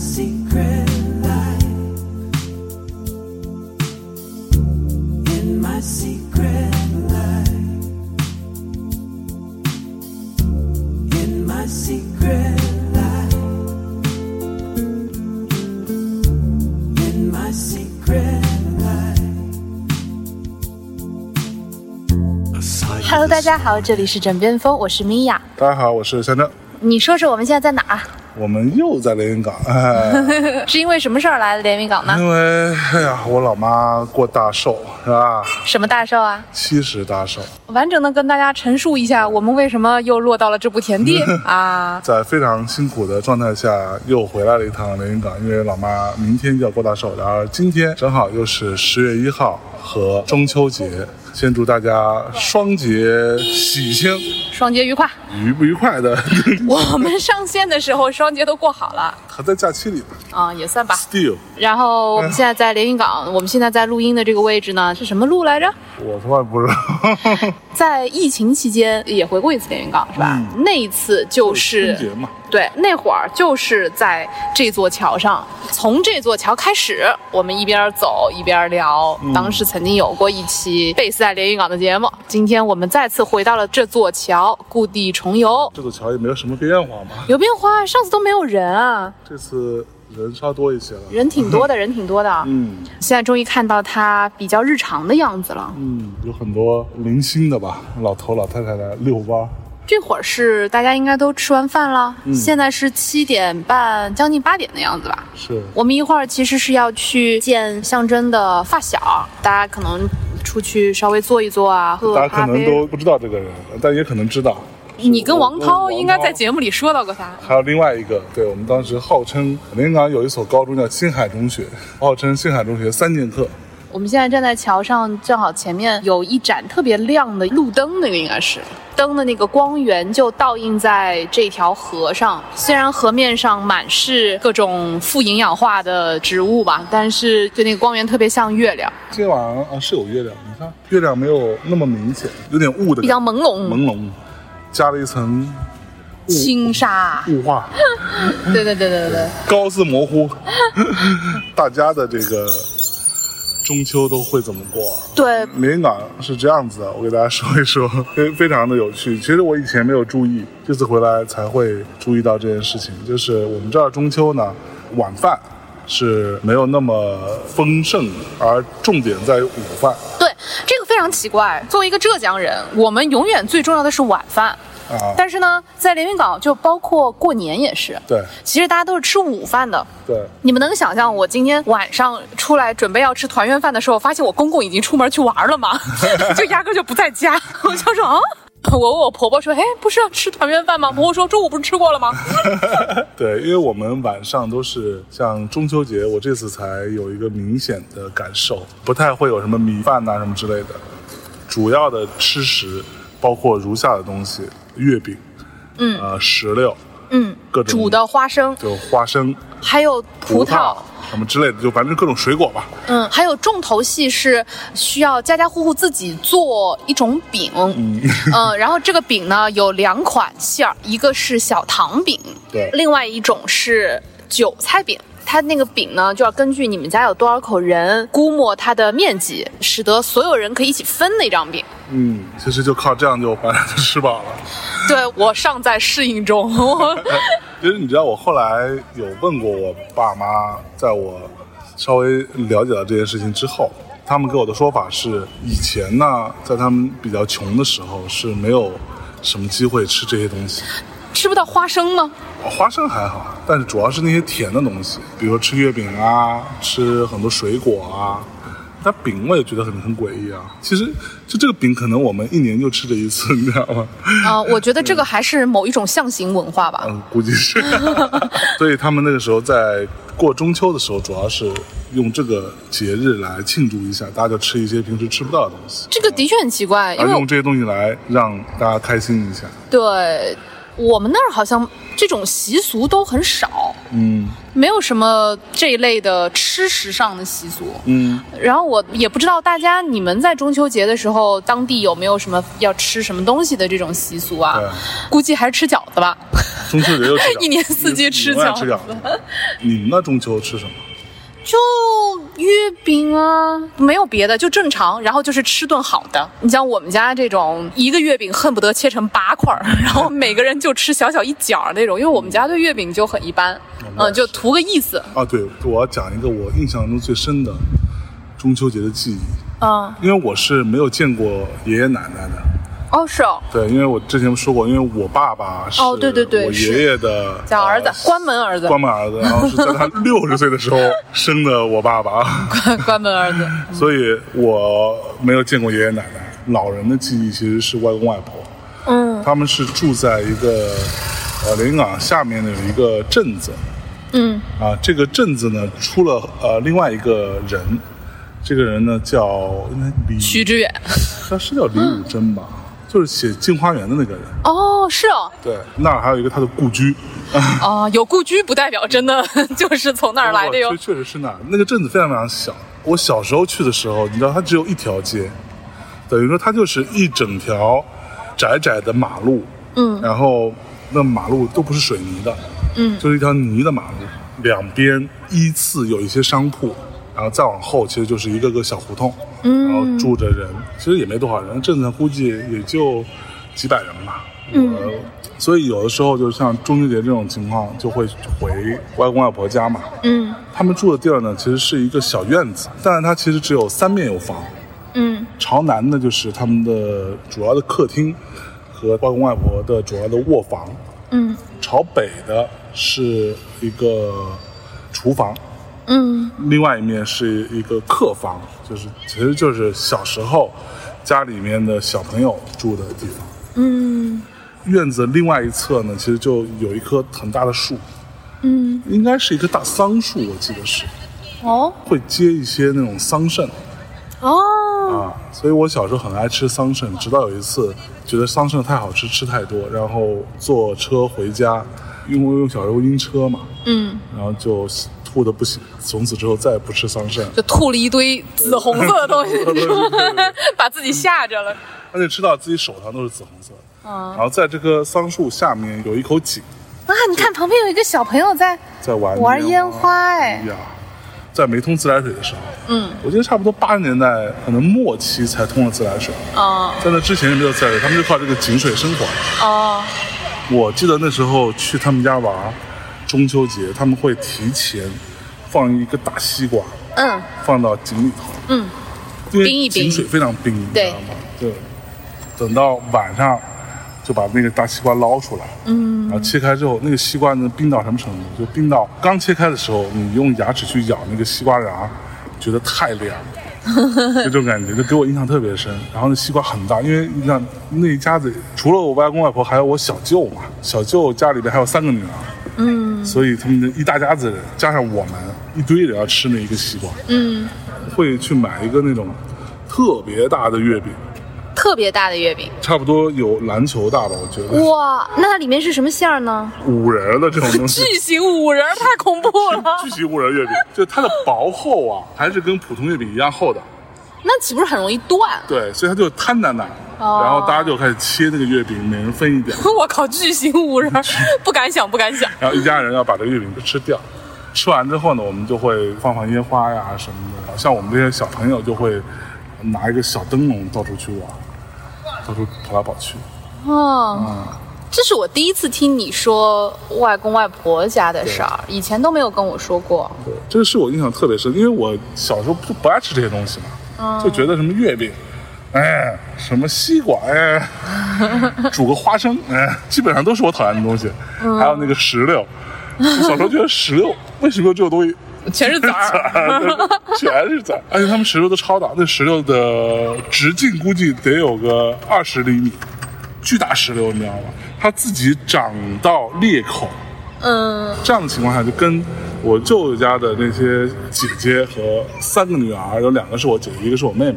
secret life. In my secret life. In my secret life. In my secret life. Hello，大家好，这里是枕边风，我是米娅。大家好，我是香正，你说说我们现在在哪儿？我们又在连云港，哎，是因为什么事儿来的连云港呢？因为哎呀，我老妈过大寿是吧？什么大寿啊？七十大寿，完整的跟大家陈述一下，我们为什么又落到了这步田地 啊？在非常辛苦的状态下又回来了一趟连云港，因为老妈明天就要过大寿，然后今天正好又是十月一号和中秋节，先祝大家双节喜庆，双节愉快！愉不愉快的，我们上线的时候双节都过好了还在假期里呢啊，也算吧。，still，然后我们现在在连云港，我们现在在录音的这个位置呢是什么路来着？我他妈不知道，在疫情期间也回过一次连云港是吧？那一次就是春节嘛，对，那会儿就是在这座桥上，从这座桥开始，我们一边走一边聊。当时曾经有过一期贝斯在连云港的节目，今天我们再次回到了这座桥，故地重游。这座桥也没有什么变化吗，有变化，上次都没有人啊，这次人稍多一些了，人挺多的，人挺多的。嗯。现在终于看到他比较日常的样子了。嗯，有很多零星的吧，老头老太太来遛弯儿。这会儿是大家应该都吃完饭了，嗯现在是七点半，将近八点的样子吧。是，我们一会儿其实是要去见象征的发小，大家可能出去稍微坐一坐啊，喝大家可能。都不知道这个人，但也可能知道。你跟王涛应该在节目里说到过他。还有另外一个，对我们当时号称连云港有一所高中叫青海中学，号称青海中学三剑客。我们现在站在桥上，正好前面有一盏特别亮的路灯，那个应该是灯的那个光源就倒映在这条河上。虽然河面上满是各种富营养化的植物吧，但是就那个光源特别像月亮，今天晚上啊是有月亮，你看月亮没有那么明显，有点雾的比较朦胧。朦胧，加了一层雾轻纱，雾化，对对对对对，高斯模糊。大家的这个中秋都会怎么过啊？对，连云港是这样子的，我给大家说一说，非非常的有趣。其实我以前没有注意，这次回来才会注意到这件事情。就是我们这儿中秋呢，晚饭是没有那么丰盛的，而重点在于午饭对，这常奇怪。作为一个浙江人，我们永远最重要的是晚饭，啊。但是呢，在连云港就包括过年也是，对其实大家都是吃午饭的。对，你们能想象我今天晚上出来准备要吃团圆饭的时候，发现我公公已经出门去玩了吗？就压根就不在家。我就说啊。我问我婆婆说：“哎，不是要吃团圆饭吗？” 婆婆说：“中午不是吃过了吗 对，因为我们晚上都是像中秋节，我这次才有一个明显的感受，不太会有什么米饭呐、什么之类的，主要的吃食包括如下的东西：月饼，嗯，呃，石榴，？”嗯，各种煮的花生，就花生、还有葡萄。什么之类的，就反正各种水果吧。嗯，还有重头戏是需要家家户户自己做一种饼，嗯，然后这个饼呢有两款馅儿，一个是小糖饼，对另外一种是韭菜饼。它那个饼呢，就要根据你们家有多少口人，估摸它的面积，使得所有人可以一起分那张饼。嗯，其实就靠这样就反正就吃饱了。对我尚在适应中，其实你知道，我后来有问过我爸妈，在我稍微了解到这件事情之后，他们给我的说法是，以前呢，在他们比较穷的时候是没有什么机会吃这些东西。吃不到花生吗？花生还好，但是主要是那些甜的东西，比如说吃月饼啊，吃很多水果啊。但饼我也觉得很很诡异啊。其实就这个饼，可能我们一年就吃这一次，你知道吗？啊、我觉得这个还是某一种象形文化吧。嗯，估计是。所以他们那个时候在过中秋的时候，主要是用这个节日来庆祝一下，大家就吃一些平时吃不到的东西，这个的确很奇怪，因用这些东西来让大家开心一下。对我们那儿好像这种习俗都很少，嗯没有什么这一类的吃食上的习俗。嗯，然后我也不知道大家你们在中秋节的时候，当地有没有什么要吃什么东西的这种习俗啊？估计还是吃饺子吧。中秋节又吃饺子，一年四季吃饺子。你们那中秋吃什么？就月饼啊，没有别的，就正常。然后就是吃顿好的。你像我们家这种，一个月饼恨不得切成八块，然后每个人就吃小小一角那种。因为我们家对月饼就很一般，嗯，就图个意思。啊，对，我要讲一个我印象中最深的中秋节的记忆，嗯，因为我是没有见过爷爷奶奶的。哦，是哦，对，因为我之前说过，因为我爸爸是哦对对对我爷爷的叫儿子呃，关门儿子，关门儿子，然后是在他 六十岁的时候生的我爸爸，关 关门儿子。所以我没有见过爷爷奶奶。老人的记忆其实是外公外婆，嗯。他们是住在一个呃连云港下面的有一个镇子，嗯。啊，这个镇子呢出了呃另外一个人，这个人呢叫应该李，徐志远。他是叫李 武珍吧，就是写《镜花缘》的那个人。哦，是哦，对，那儿还有一个他的故居，哦，有故居不代表真的 就是从那儿来的哟。确。确实是那儿，那个镇子非常非常小。我小时候去的时候，你知道它只有一条街，等于说它就是一整条窄窄的马路，嗯。然后那马路都不是水泥的，嗯。就是一条泥的马路，两边依次有一些商铺，然后再往后其实就是一个个小胡同，嗯然后住着人，其实也没多少人，镇子上估计也就几百人吧。嗯。所以有的时候就像中秋节这种情况，就会回外公外婆家嘛。嗯。他们住的地儿呢，其实是一个小院子，但是它其实只有三面有房，嗯。朝南的就是他们的主要的客厅和外公外婆的主要的卧房，嗯。朝北的是一个厨房，嗯。另外一面是一个客房，就是其实就是小时候家里面的小朋友住的地方。嗯院子另外一侧呢，其实就有一棵很大的树，嗯，应该是一棵大桑树，我记得是。哦。会结一些那种桑葚。哦，啊，所以我小时候很爱吃桑葚，直到有一次觉得桑葚太好吃，吃太多，然后坐车回家，因为我小时候晕车嘛，嗯，然后就吐的不行，从此之后再也不吃桑葚。就吐了一堆紫红色的东西，把自己吓着了。而且吃到自己手上都是紫红色的。嗯然后在这棵桑树下面有一口井，啊，你看旁边有一个小朋友在在玩玩烟花，哎，呀，在没通自来水的时候，嗯我记得差不多八十年代可能末期才通了自来水，哦在那之前是没有自来水，他们就靠这个井水生活。哦我记得那时候去他们家玩，中秋节他们会提前放一个大西瓜嗯放到井里头，嗯因为冰一冰井水非常冰，你知对道吗？对，等到晚上就把那个大西瓜捞出来，嗯然后切开之后，那个西瓜能冰到什么程度？就冰到刚切开的时候，你用牙齿去咬那个西瓜瓤，觉得太凉了，就这种感觉，就给我印象特别深。然后那西瓜很大，因为你想那一家子除了我外公外婆，还有我小舅嘛，小舅家里边还有三个女儿，嗯所以他们的一大家子人加上我们一堆人要吃那一个西瓜，嗯，会去买一个那种特别大的月饼，特别大的月饼，差不多有篮球大吧，我觉得哇，那它里面是什么馅儿呢？五仁的这种东西。巨型五仁，太恐怖了。巨型五仁月饼，就它的薄厚啊，还是跟普通月饼一样厚的。那岂不是很容易断？对，所以他就摊在那儿，哦然后大家就开始切那个月饼，每人分一点，我靠，巨型五人，不敢想，不敢想。然后一家人要把这个月饼都吃掉。吃完之后呢，我们就会放放烟花呀什么的。像我们这些小朋友就会拿一个小灯笼到处去玩，到处跑来跑去。哦，这是我第一次听你说外公外婆家的事儿，以前都没有跟我说过。对，这个是我印象特别深，因为我小时候不不爱吃这些东西嘛，就觉得什么月饼，哎，什么西瓜，哎，煮个花生，哎，基本上都是我讨厌的东西。还有那个石榴，我小时候觉得石榴为什么有这种东西？全是籽儿，全是籽儿，而且他们石榴都超大，那石榴的直径估计得有个二十厘米，巨大石榴，你知道吗？它自己长到裂口，嗯这样的情况下，就跟我舅舅家的那些姐姐和三个女儿，有两个是我姐姐，一个是我妹妹，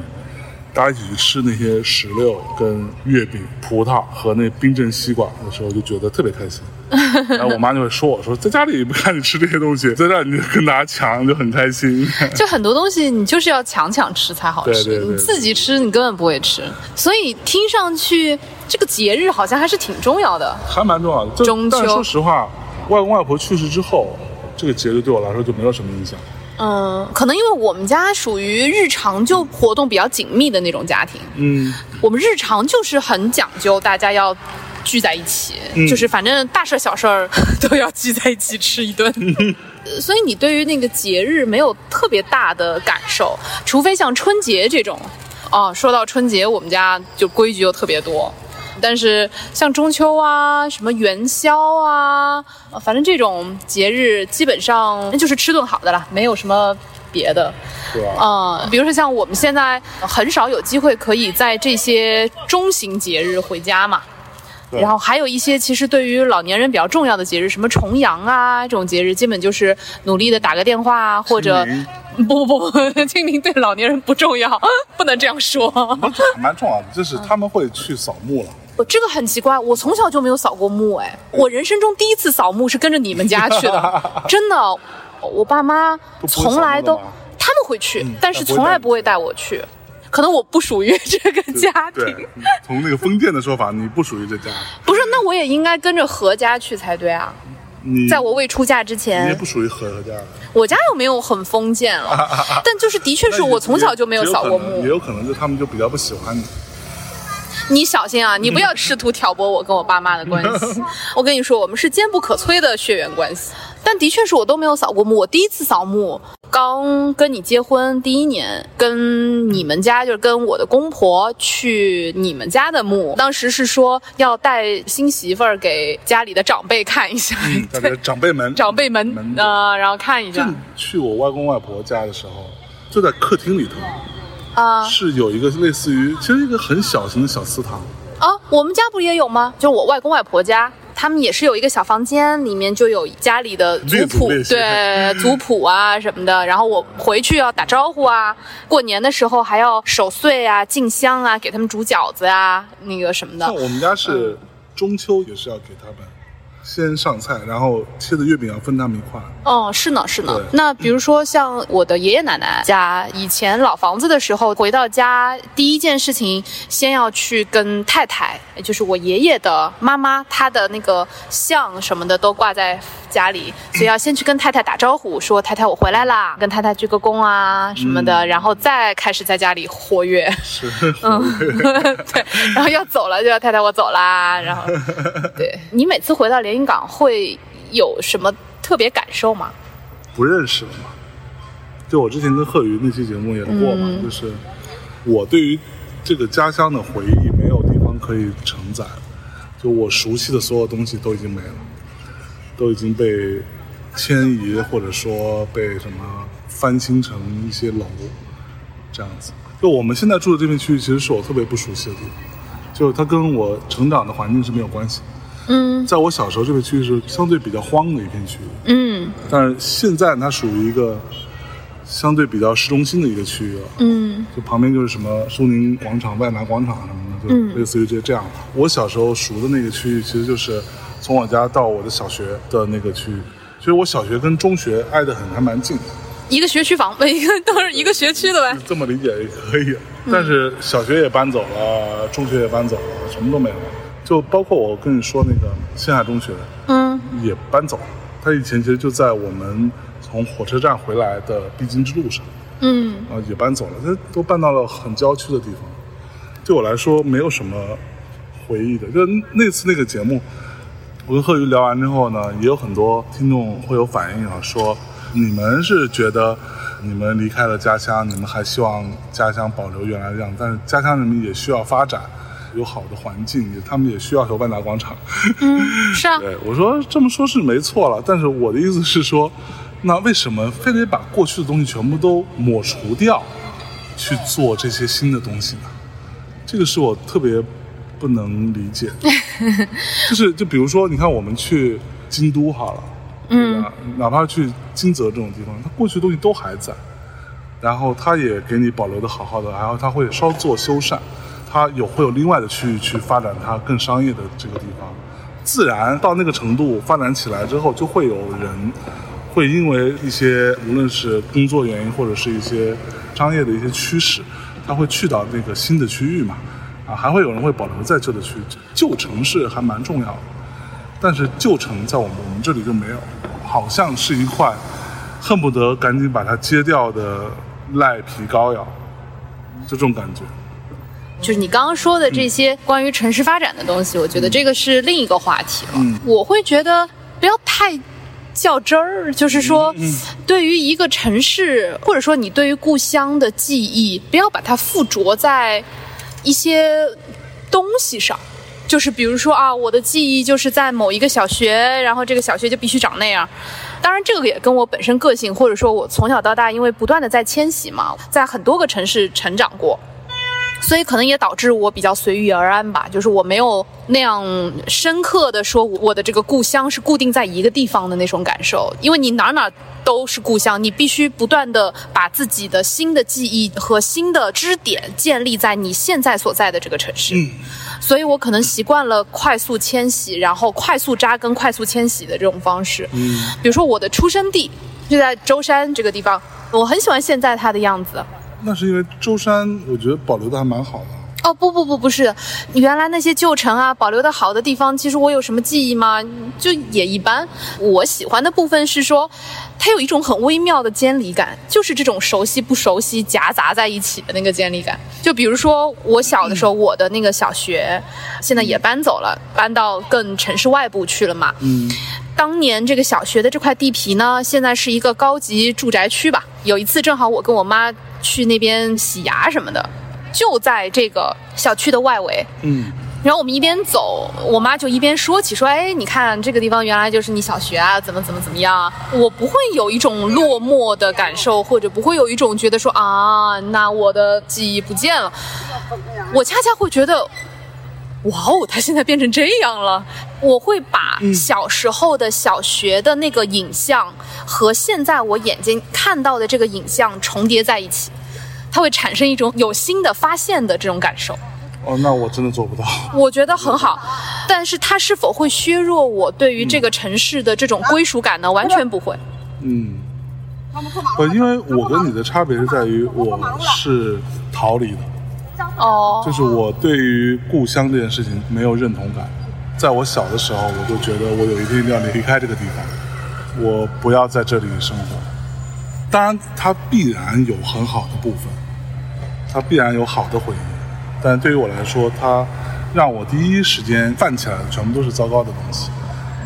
大家一起去吃那些石榴、跟月饼、葡萄和那冰镇西瓜的时候，就觉得特别开心。然后我妈就会说我说，在家里不看你吃这些东西，在这儿你就跟大家抢，就很开心。就很多东西你就是要抢抢吃才好吃，对对对你自己吃你根本不会吃。所以听上去这个节日好像还是挺重要的。还蛮重要的。中秋但是说实话，外公外婆去世之后，这个节日对我来说就没有什么影响。嗯，可能因为我们家属于日常就活动比较紧密的那种家庭，嗯，我们日常就是很讲究，大家要聚在一起，嗯就是反正大事小事儿 都要聚在一起吃一顿。呃所以你对于那个节日没有特别大的感受，除非像春节这种。哦，说到春节，我们家就规矩又特别多。但是像中秋啊、什么元宵啊，呃反正这种节日基本上就是吃顿好的了，没有什么别的。对吧？嗯，比如说像我们现在很少有机会可以在这些中型节日回家嘛。对然后还有一些其实对于老年人比较重要的节日，什么重阳啊这种节日，基本就是努力的打个电话或者不不不不，清明对老年人不重要，不能这样说。蛮重要的，就是他们会去扫墓了。我这个很奇怪，我从小就没有扫过墓，哎，我人生中第一次扫墓是跟着你们家去的，真的，我爸妈从来都他们会去，嗯但是从来不会带我去，可能我不属于这个家对庭，，从那个封建的说法，你不属于这家，不是，那我也应该跟着何家去才对啊，你在我未出嫁之前。你也前不，属于何何家。的。我家又没有很封建了，但就是的确是我从小就没有扫过墓。也，有可能就他们就比较不喜欢你。你小心啊！你不要试图挑拨我跟我爸妈的关系。我跟你说，我们是坚不可摧的血缘关系。但的确是我都没有扫过墓。我第一次扫墓，刚跟你结婚第一年，跟你们家就是跟我的公婆去你们家的墓。当时是说要带新媳妇儿给家里的长辈看一下，长辈们，长辈们门呃，然后看一下正去我外公外婆家的时候，就在客厅里头，啊是有一个类似于，其实一个很小型的小祠堂，啊！我们家不也有吗？就我外公外婆家。他们也是有一个小房间，里面就有家里的族谱，对族谱啊什么的。然后我回去要打招呼啊，过年的时候还要守岁啊、敬香啊，给他们煮饺子啊，那个什么的像。我们家是中秋也是要给他们先上菜，然后切的月饼要分他们一块。哦，是呢，是呢。那比如说像我的爷爷奶奶家，以前老房子的时候，回到家第一件事情，先要去跟太太，也就是我爷爷的妈妈，她的那个像什么的都挂在家里，所以要先去跟太太打招呼，说太太我回来啦，跟太太鞠个躬啊什么的，然后再开始在家里活跃。是，嗯，对，然后要走了就要太太我走啦，然后，对你每次回到连云港会有什么特别感受吗？不认识了嘛。就我之前跟贺宇那期节目也聊过嘛，嗯就是我对于这个家乡的回忆没有地方可以承载，就我熟悉的所有东西都已经没了，都已经被迁移或者说被什么翻新成一些楼这样子。就我们现在住的这片区域，其实是我特别不熟悉的地方，就它跟我成长的环境是没有关系。嗯在我小时候，这个区域是相对比较荒的一片区域。嗯但是现在它属于一个相对比较市中心的一个区域了，嗯就旁边就是什么苏宁广场、万达广场什么的，就类似于这这样。我小时候熟的那个区域，其实就是从我家到我的小学的那个区域。其实我小学跟中学挨得很，还蛮近，一个学区房，一个都是一个学区的呗。这么理解也可以。但是小学也搬走了，中学也搬走了，什么都没了。就包括我跟你说那个星海中学，嗯也搬走了。他以前其实就在我们从火车站回来的必经之路上，嗯啊，也搬走了，他都搬到了很郊区的地方。对我来说，没有什么回忆的。就那次那个节目，我跟贺宇聊完之后呢，也有很多听众会有反应啊，说你们是觉得你们离开了家乡，你们还希望家乡保留原来的样子，但是家乡人民也需要发展。有好的环境，也他们也需要有万达广场。嗯，是啊，对我说这么说是没错了，但是我的意思是说，那为什么非得把过去的东西全部都抹除掉，去做这些新的东西呢？这个是我特别不能理解的。就是就比如说，你看我们去京都好了，对吧？哪怕去金泽这种地方，它过去的东西都还在，然后他也给你保留的好好的，然后他会稍作修缮，它有会有另外的区域去发展它更商业的这个地方。自然到那个程度发展起来之后，就会有人会因为一些无论是工作原因或者是一些商业的一些驱使，他会去到那个新的区域嘛，啊，还会有人会保留在旧的区域。旧城市还蛮重要的，但是旧城在我们我们这里就没有，好像是一块恨不得赶紧把它揭掉的赖皮膏药，就这种感觉。就是你刚刚说的这些关于城市发展的东西，我觉得这个是另一个话题了。嗯我会觉得不要太较真儿，就是说，对于一个城市，或者说你对于故乡的记忆，不要把它附着在一些东西上。就是比如说啊，我的记忆就是在某一个小学，然后这个小学就必须长那样。当然，这个也跟我本身个性，或者说我从小到大，因为不断的在迁徙嘛，在很多个城市成长过，所以可能也导致我比较随遇而安吧，就是我没有那样深刻的说我的这个故乡是固定在一个地方的那种感受，因为你哪哪都是故乡，你必须不断的把自己的新的记忆和新的支点建立在你现在所在的这个城市。所以我可能习惯了快速迁徙，然后快速扎根、快速迁徙的这种方式。嗯，比如说我的出生地就在舟山这个地方，我很喜欢现在它的样子。那是因为舟山，我觉得保留的还蛮好的。哦不不不不是，原来那些旧城啊，保留的好的地方，其实我有什么记忆吗？就也一般。我喜欢的部分是说，它有一种很微妙的监理感，就是这种熟悉不熟悉夹杂在一起的那个监理感。就比如说我小的时候，我的那个小学现在也搬走了，搬到更城市外部去了嘛。嗯，当年这个小学的这块地皮呢，现在是一个高级住宅区吧。有一次正好我跟我妈去那边洗牙什么的，就在这个小区的外围。嗯，然后我们一边走，我妈就一边说起说：“哎，你看这个地方原来就是你小学啊，怎么怎么怎么样啊。”我不会有一种落寞的感受，或者不会有一种觉得说啊，那我的记忆不见了。我恰恰会觉得，哇哦，它现在变成这样了。我会把小时候的小学的那个影像和现在我眼睛看到的这个影像重叠在一起，它会产生一种有新的发现的这种感受。哦，那我真的做不到。我觉得很好，但是它是否会削弱我对于这个城市的这种归属感呢？完全不会。嗯，不，因为我跟你的差别是在于，我是逃离的，哦就是我对于故乡这件事情没有认同感。在我小的时候，我就觉得我有一天一定要离开这个地方，我不要在这里生活。当然，它必然有很好的部分，它必然有好的回忆，但对于我来说，它让我第一时间泛起来的全部都是糟糕的东西，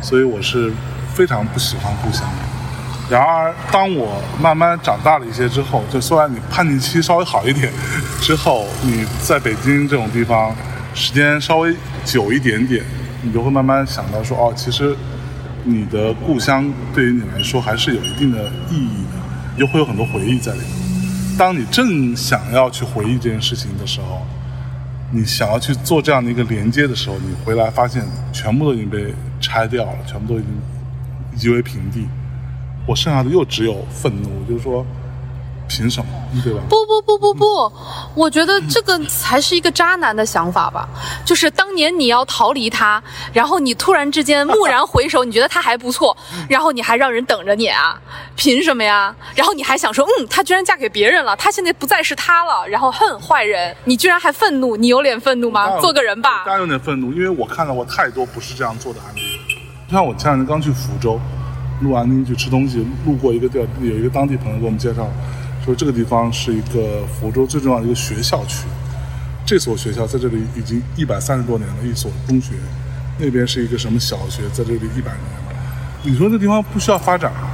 所以我是非常不喜欢故乡的。然而，当我慢慢长大了一些之后，就虽然你叛逆期稍微好一点，之后你在北京这种地方时间稍微久一点点，你就会慢慢想到说，哦，其实你的故乡对于你来说还是有一定的意义的，你就会有很多回忆在里面。当你正想要去回忆这件事情的时候，你想要去做这样的一个连接的时候，你回来发现全部都已经被拆掉了，全部都已经夷为平地。我剩下的又只有愤怒，就是说，凭什么，对吧？不不不不不，我觉得这个才是一个渣男的想法吧。就是当年你要逃离他，然后你突然之间蓦然回首，你觉得他还不错，然后你还让人等着你啊？凭什么呀？然后你还想说，嗯，他居然嫁给别人了，他现在不再是他了，然后恨坏人，你居然还愤怒，你有脸愤怒吗？做个人吧当。然有点愤怒，因为我看到过太多不是这样做的案例。就像我前两天刚去福州，录完音去吃东西，路过一个地儿，有一个当地朋友给我们介绍，说这个地方是一个福州最重要的一个学校区。这所学校在这里已经一百三十多年了，一所中学，那边是一个什么小学，在这里一百年了。你说这地方不需要发展吗？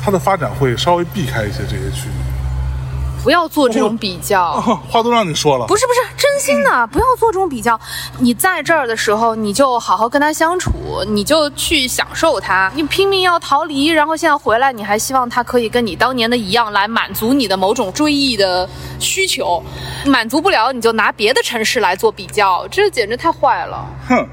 它的发展会稍微避开一些这些区域。不要做这种比较。哦，话都让你说了，不是不是，真心的，不要做这种比较。你在这儿的时候，你就好好跟他相处，你就去享受他。你拼命要逃离，然后现在回来，你还希望他可以跟你当年的一样来满足你的某种追忆的需求，满足不了，你就拿别的城市来做比较，这简直太坏了。哼，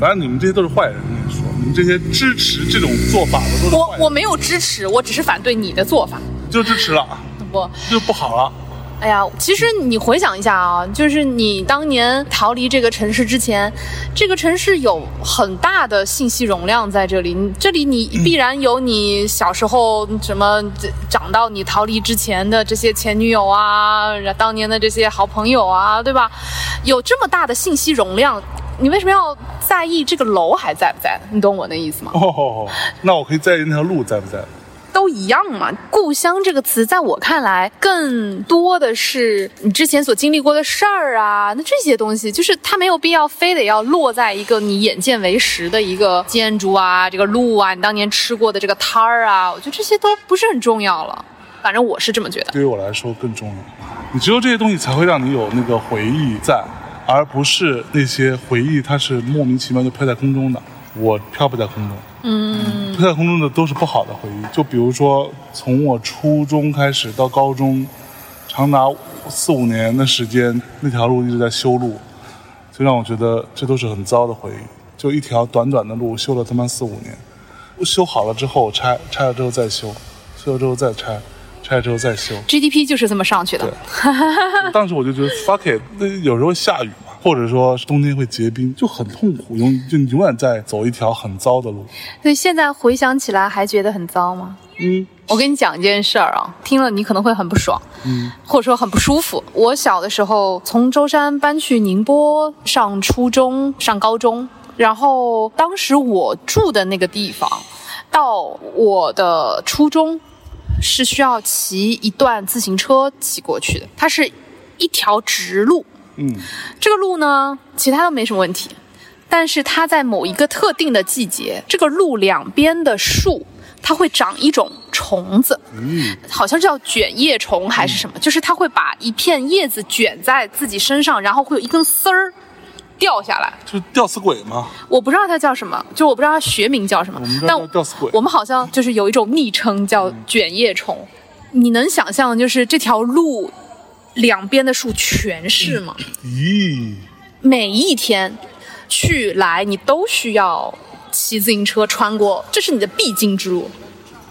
反正你们这些都是坏人，我跟你说，你们这些支持这种做法的都是坏人，我我没有支持，我只是反对你的做法。就支持了，不，就不好了。哎呀，其实你回想一下啊，就是你当年逃离这个城市之前，这个城市有很大的信息容量在这里，这里你必然有你小时候什么长到你逃离之前的这些前女友啊，当年的这些好朋友啊，对吧？有这么大的信息容量，你为什么要在意这个楼还在不在？你懂我的意思吗？哦，那我可以在意那条路在不在？都一样嘛。故乡这个词，在我看来，更多的是你之前所经历过的事儿啊，那这些东西，就是它没有必要非得要落在一个你眼见为实的一个建筑啊，这个路啊，你当年吃过的这个摊儿啊，我觉得这些都不是很重要了。反正我是这么觉得。对于我来说更重要，你只有这些东西才会让你有那个回忆在，而不是那些回忆它是莫名其妙就飘在空中的。我飘不在空中。嗯，飘在空中的都是不好的回忆。就比如说，从我初中开始到高中，长达四五年的时间，那条路一直在修路，就让我觉得这都是很糟的回忆。就一条短短的路，修了他妈四五年，修好了之后拆，拆了之后再修，修了之后再拆，拆了之后再修。GDP 就是这么上去的。当时我就觉得 fuck it，那有时候下雨嘛，或者说冬天会结冰，就很痛苦，永就永远在走一条很糟的路。所以现在回想起来，还觉得很糟吗？嗯我跟你讲一件事儿啊，听了你可能会很不爽，嗯或者说很不舒服。我小的时候从舟山搬去宁波上初中、上高中，然后当时我住的那个地方，到我的初中是需要骑一段自行车骑过去的，它是一条直路。嗯这个路呢，其他都没什么问题，但是它在某一个特定的季节，这个路两边的树它会长一种虫子，嗯好像叫卷叶虫还是什么，就是它会把一片叶子卷在自己身上，然后会有一根丝儿掉下来。就是吊死鬼吗。我不知道它叫什么，就我不知道它学名叫什么但叫吊死鬼。我们好像就是有一种昵称叫卷叶虫。你能想象，就是这条路两边的树全是吗？咦，每一天去来，你都需要骑自行车穿过，这是你的必经之路。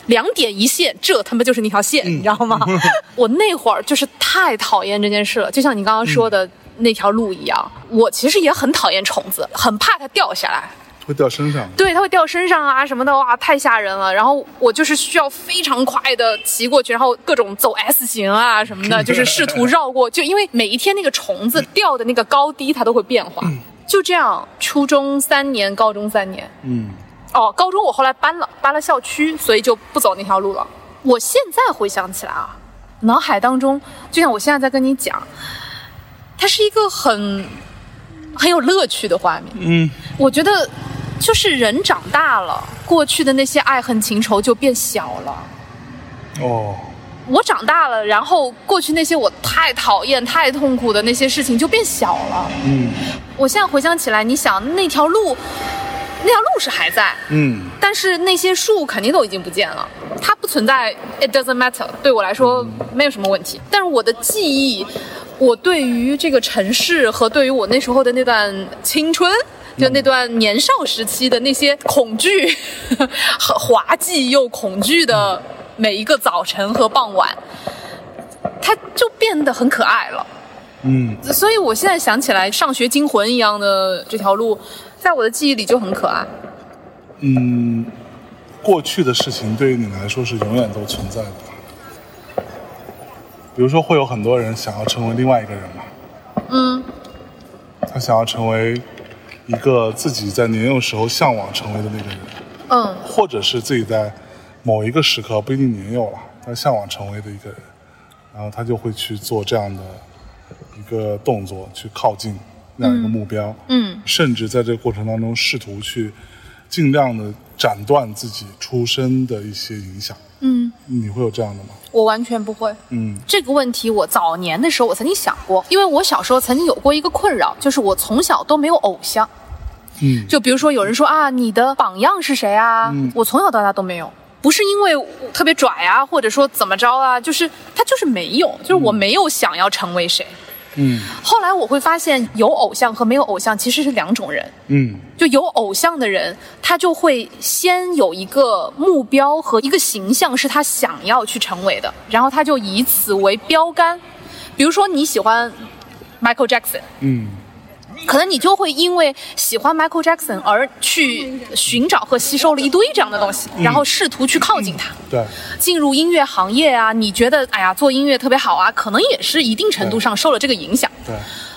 两点一线，这他妈就是那条线，你知道吗？我那会儿就是太讨厌这件事了，就像你刚刚说的那条路一样。我其实也很讨厌虫子，很怕它掉下来。会掉身上。对，它会掉身上啊什么的，哇，太吓人了。然后我就是需要非常快的骑过去，然后各种走 S 型啊什么的，就是试图绕过。就因为每一天那个虫子掉的那个高低它都会变化，就这样，初中三年，高中三年。嗯哦，高中我后来搬了，搬了校区，所以就不走那条路了。我现在回想起来啊，脑海当中，就像我现在在跟你讲，它是一个很很有乐趣的画面。嗯我觉得，就是人长大了，过去的那些爱恨情仇就变小了。哦，我长大了，然后过去那些我太讨厌、太痛苦的那些事情就变小了。嗯我现在回想起来，你想那条路，那条路是还在，嗯但是那些树肯定都已经不见了，它不存在，it doesn't matter，对我来说没有什么问题。但是我的记忆，我对于这个城市和对于我那时候的那段青春。就那段年少时期的那些恐惧，很滑稽又恐惧的每一个早晨和傍晚，它就变得很可爱了。嗯所以我现在想起来，上学惊魂一样的这条路，在我的记忆里就很可爱。嗯，过去的事情对于你来说是永远都存在的。比如说，会有很多人想要成为另外一个人嘛，嗯他想要成为一个自己在年幼时候向往成为的那个人，嗯。或者是自己在某一个时刻不一定年幼了，他向往成为的一个人，然后他就会去做这样的一个动作，去靠近那样一个目标，嗯。甚至在这个过程当中试图去尽量的斩断自己出身的一些影响。嗯，你会有这样的吗？我完全不会。嗯这个问题我早年的时候我曾经想过，因为我小时候曾经有过一个困扰，就是我从小都没有偶像。嗯就比如说有人说啊，你的榜样是谁啊？嗯我从小到大都没有。不是因为我特别拽啊，或者说怎么着啊，就是他就是没有，就是我没有想要成为谁。嗯后来我会发现，有偶像和没有偶像其实是两种人。嗯就有偶像的人，他就会先有一个目标和一个形象是他想要去成为的，然后他就以此为标杆。比如说你喜欢 Michael Jackson，嗯可能你就会因为喜欢 Michael Jackson 而去寻找和吸收了一堆这样的东西，然后试图去靠近他。对，进入音乐行业啊，你觉得哎呀做音乐特别好啊，可能也是一定程度上受了这个影响。对，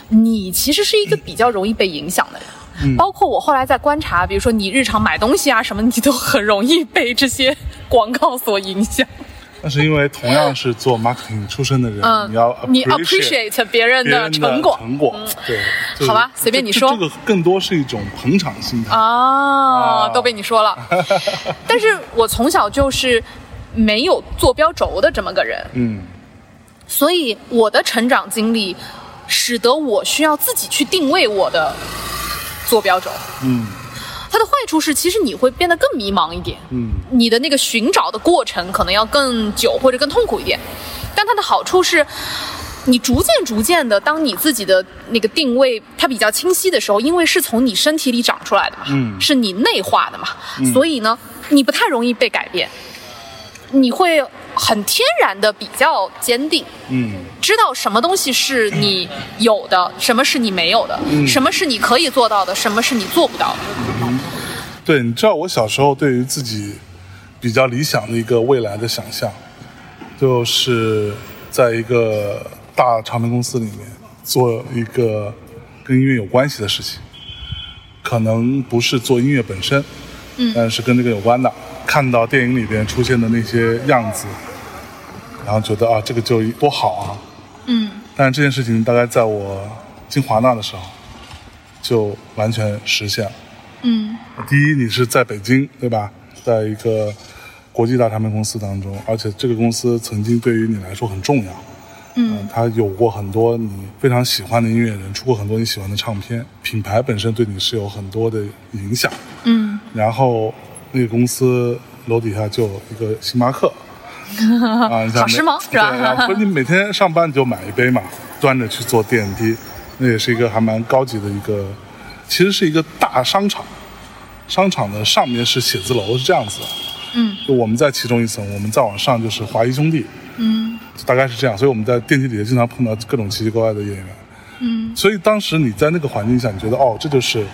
你其实是一个比较容易被影响的人。包括我后来在观察，比如说你日常买东西啊什么，你都很容易被这些广告所影响。那是因为同样是做 marketing 出身的人，嗯，你要你 appreciate 别人的成果。成果，对，就是好吧随便你说。这这个更多是一种捧场心态。啊，啊。都被你说了。但是我从小就是没有坐标轴的这么个人，嗯。所以我的成长经历使得我需要自己去定位我的坐标轴。嗯它的坏处是，其实你会变得更迷茫一点，嗯。你的那个寻找的过程可能要更久或者更痛苦一点。但它的好处是，你逐渐逐渐的，当你自己的那个定位它比较清晰的时候，因为是从你身体里长出来的嘛，嗯。是你内化的嘛，所以呢，你不太容易被改变，你会很天然的比较坚定。嗯知道什么东西是你有的，什么是你没有的，什么是你可以做到的，什么是你做不到的。对，你知道我小时候对于自己比较理想的一个未来的想象，就是在一个大唱片公司里面做一个跟音乐有关系的事情，可能不是做音乐本身，嗯，但是跟这个有关的。看到电影里边出现的那些样子，然后觉得啊，这个就多好啊，嗯但是这件事情大概在我进华纳的时候就完全实现了。嗯第一，你是在北京，对吧？在一个国际大唱片公司当中，而且这个公司曾经对于你来说很重要。嗯，它有过很多你非常喜欢的音乐人，出过很多你喜欢的唱片，品牌本身对你是有很多的影响。嗯然后那个公司楼底下就有一个星巴克，啊，你想好时髦是吧对然后不是你每天上班你就买一杯嘛，端着去坐电梯，那也是一个还蛮高级的一个，其实是一个大商场，商场的上面是写字楼，是这样子的。嗯，就我们在其中一层，我们再往上就是华谊兄弟，嗯大概是这样，所以我们在电梯底下经常碰到各种奇奇怪怪的演员。嗯，所以当时你在那个环境下，你觉得哦，这就是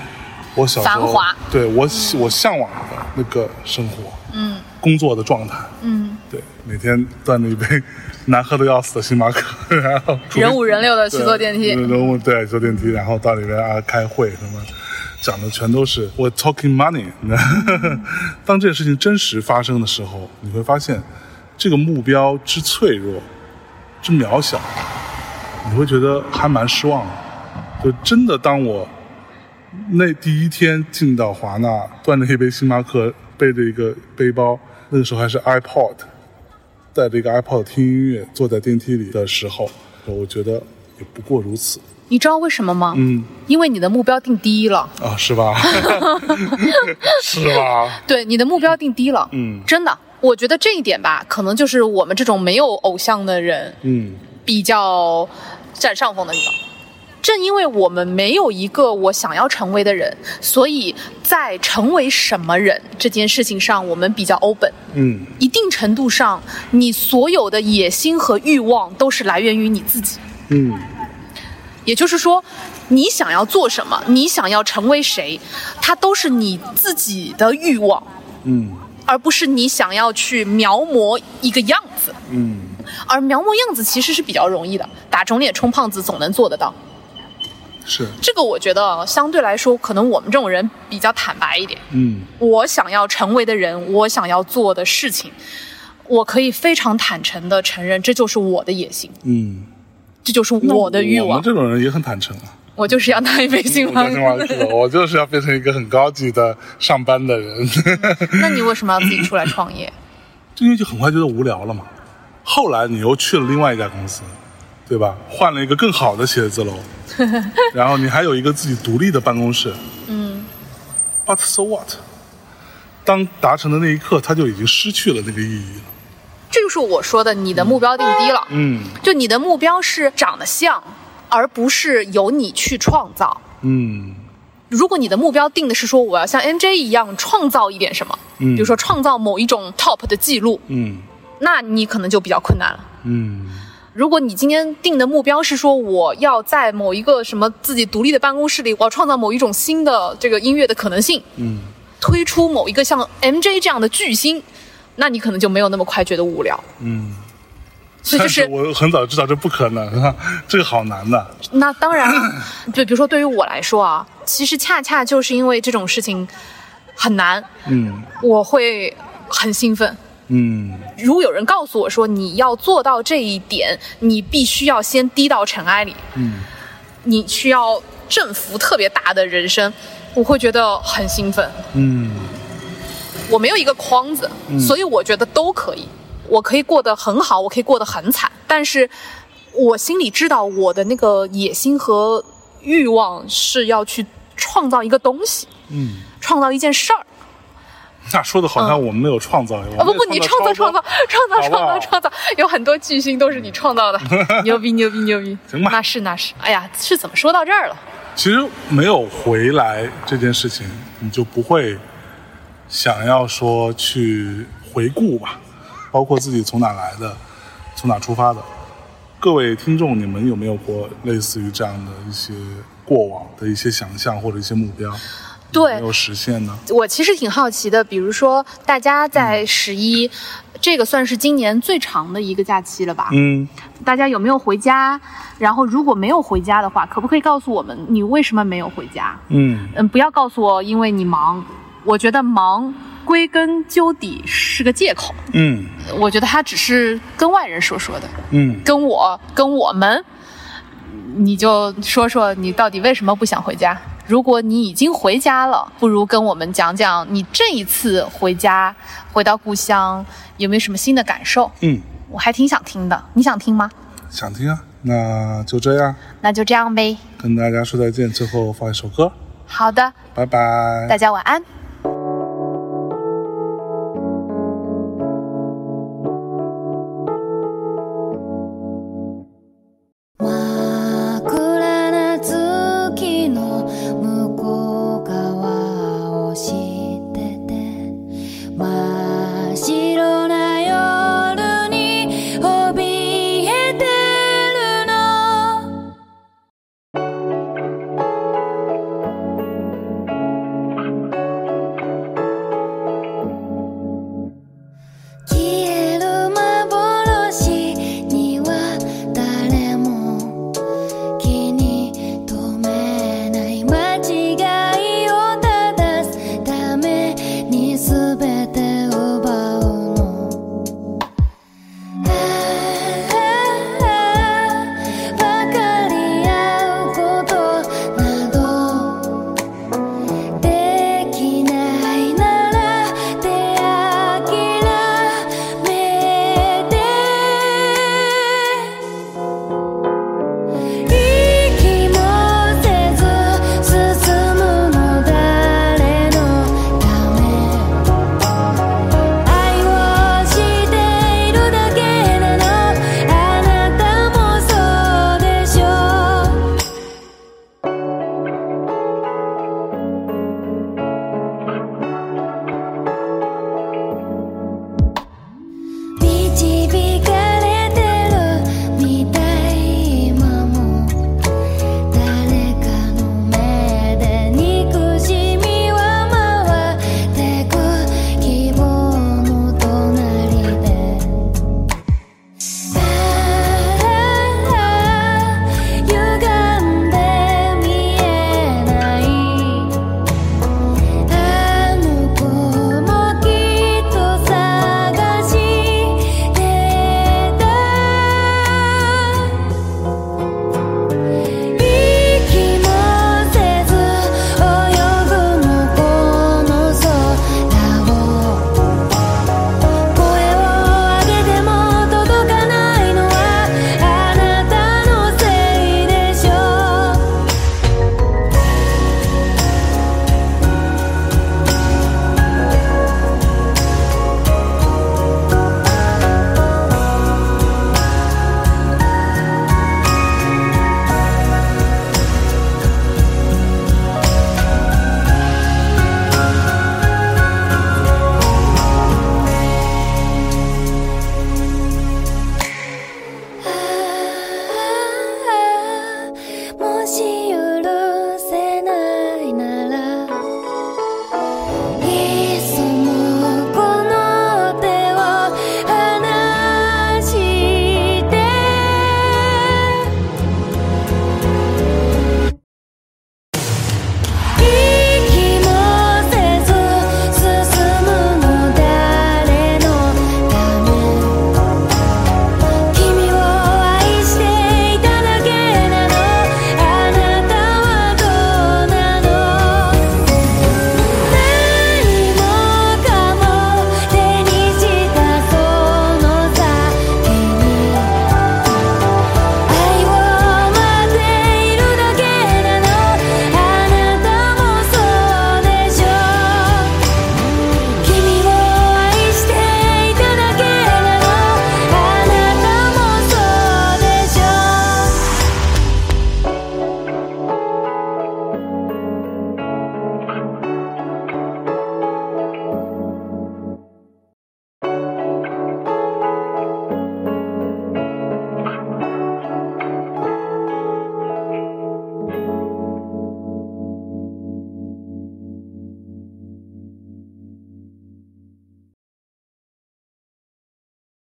我小时候繁华对我喜我向往的那个生活，嗯工作的状态。嗯，对，每天端着一杯 难喝的要死的星巴克，然后人五人六的去坐电梯对人五对坐电梯，然后到里面啊开会什么，讲的全都是我 talking money。当这件事情真实发生的时候，你会发现这个目标之脆弱、之渺小，你会觉得还蛮失望的。就真的当我那第一天进到华纳，端着一杯星巴克，背着一个背包，那个时候还是 iPod，带着一个 iPod 听音乐，坐在电梯里的时候，我觉得也不过如此。你知道为什么吗？嗯因为你的目标定低了。啊，是吧？是吧？对，你的目标定低了。嗯真的，我觉得这一点吧，可能就是我们这种没有偶像的人嗯比较占上风的地方。正因为我们没有一个我想要成为的人，所以在成为什么人这件事情上，我们比较 open。嗯一定程度上，你所有的野心和欲望都是来源于你自己。嗯也就是说，你想要做什么，你想要成为谁，它都是你自己的欲望，嗯而不是你想要去描摹一个样子。嗯，而描摹样子其实是比较容易的，打肿脸充胖子总能做得到。是，这个我觉得相对来说，可能我们这种人比较坦白一点。嗯我想要成为的人，我想要做的事情，我可以非常坦诚的承认，这就是我的野心，嗯，这就是我的欲望我们。这种人也很坦诚啊。我就是要当一杯星巴我真话克。是的，我就是要变成一个很高级的上班的人，那你为什么要自己出来创业？就因为就很快觉得无聊了嘛。后来你又去了另外一家公司，对吧？换了一个更好的写字楼，然后你还有一个自己独立的办公室。嗯，But so what？当达成的那一刻，它就已经失去了那个意义了。这就是我说的，你的目标定低了。嗯就你的目标是长得像，而不是由你去创造。嗯如果你的目标定的是说我要像 NJ 一样创造一点什么，嗯比如说创造某一种 top 的记录，嗯那你可能就比较困难了。嗯如果你今天定的目标是说我要在某一个什么自己独立的办公室里，我要创造某一种新的这个音乐的可能性，嗯，推出某一个像 MJ 这样的巨星，那你可能就没有那么快觉得无聊。嗯，所以就是我很早知道这不可能啊，这个好难的。那当然了，就比如说对于我来说啊，其实恰恰就是因为这种事情很难，嗯我会很兴奋。嗯如果有人告诉我说你要做到这一点，你必须要先低到尘埃里，嗯你需要振幅特别大的人生，我会觉得很兴奋。嗯我没有一个框子，所以我觉得都可以。我可以过得很好，我可以过得很惨，但是我心里知道我的那个野心和欲望是要去创造一个东西，嗯，创造一件事儿。那说的好像我们没有创造一样。啊不不，你创造创造创造创造创造，有很多巨星都是你创造的，牛逼牛逼牛逼！行吧那是那是。哎呀，是怎么说到这儿了？其实没有回来这件事情，你就不会想要说去回顾吧，包括自己从哪来的，从哪出发的。各位听众，你们有没有过类似于这样的一些过往的一些想象或者一些目标？对没有实现呢？我其实挺好奇的，比如说大家在十一，这个算是今年最长的一个假期了吧？嗯，大家有没有回家？然后如果没有回家的话，可不可以告诉我们你为什么没有回家？嗯嗯，不要告诉我因为你忙，我觉得忙归根究底是个借口，嗯我觉得他只是跟外人说说的，嗯跟我跟我们，你就说说你到底为什么不想回家？如果你已经回家了，不如跟我们讲讲你这一次回家回到故乡有没有什么新的感受？嗯，我还挺想听的，你想听吗？想听啊，那就这样，那就这样呗。跟大家说再见。最后放一首歌，好的，拜拜。大家晚安。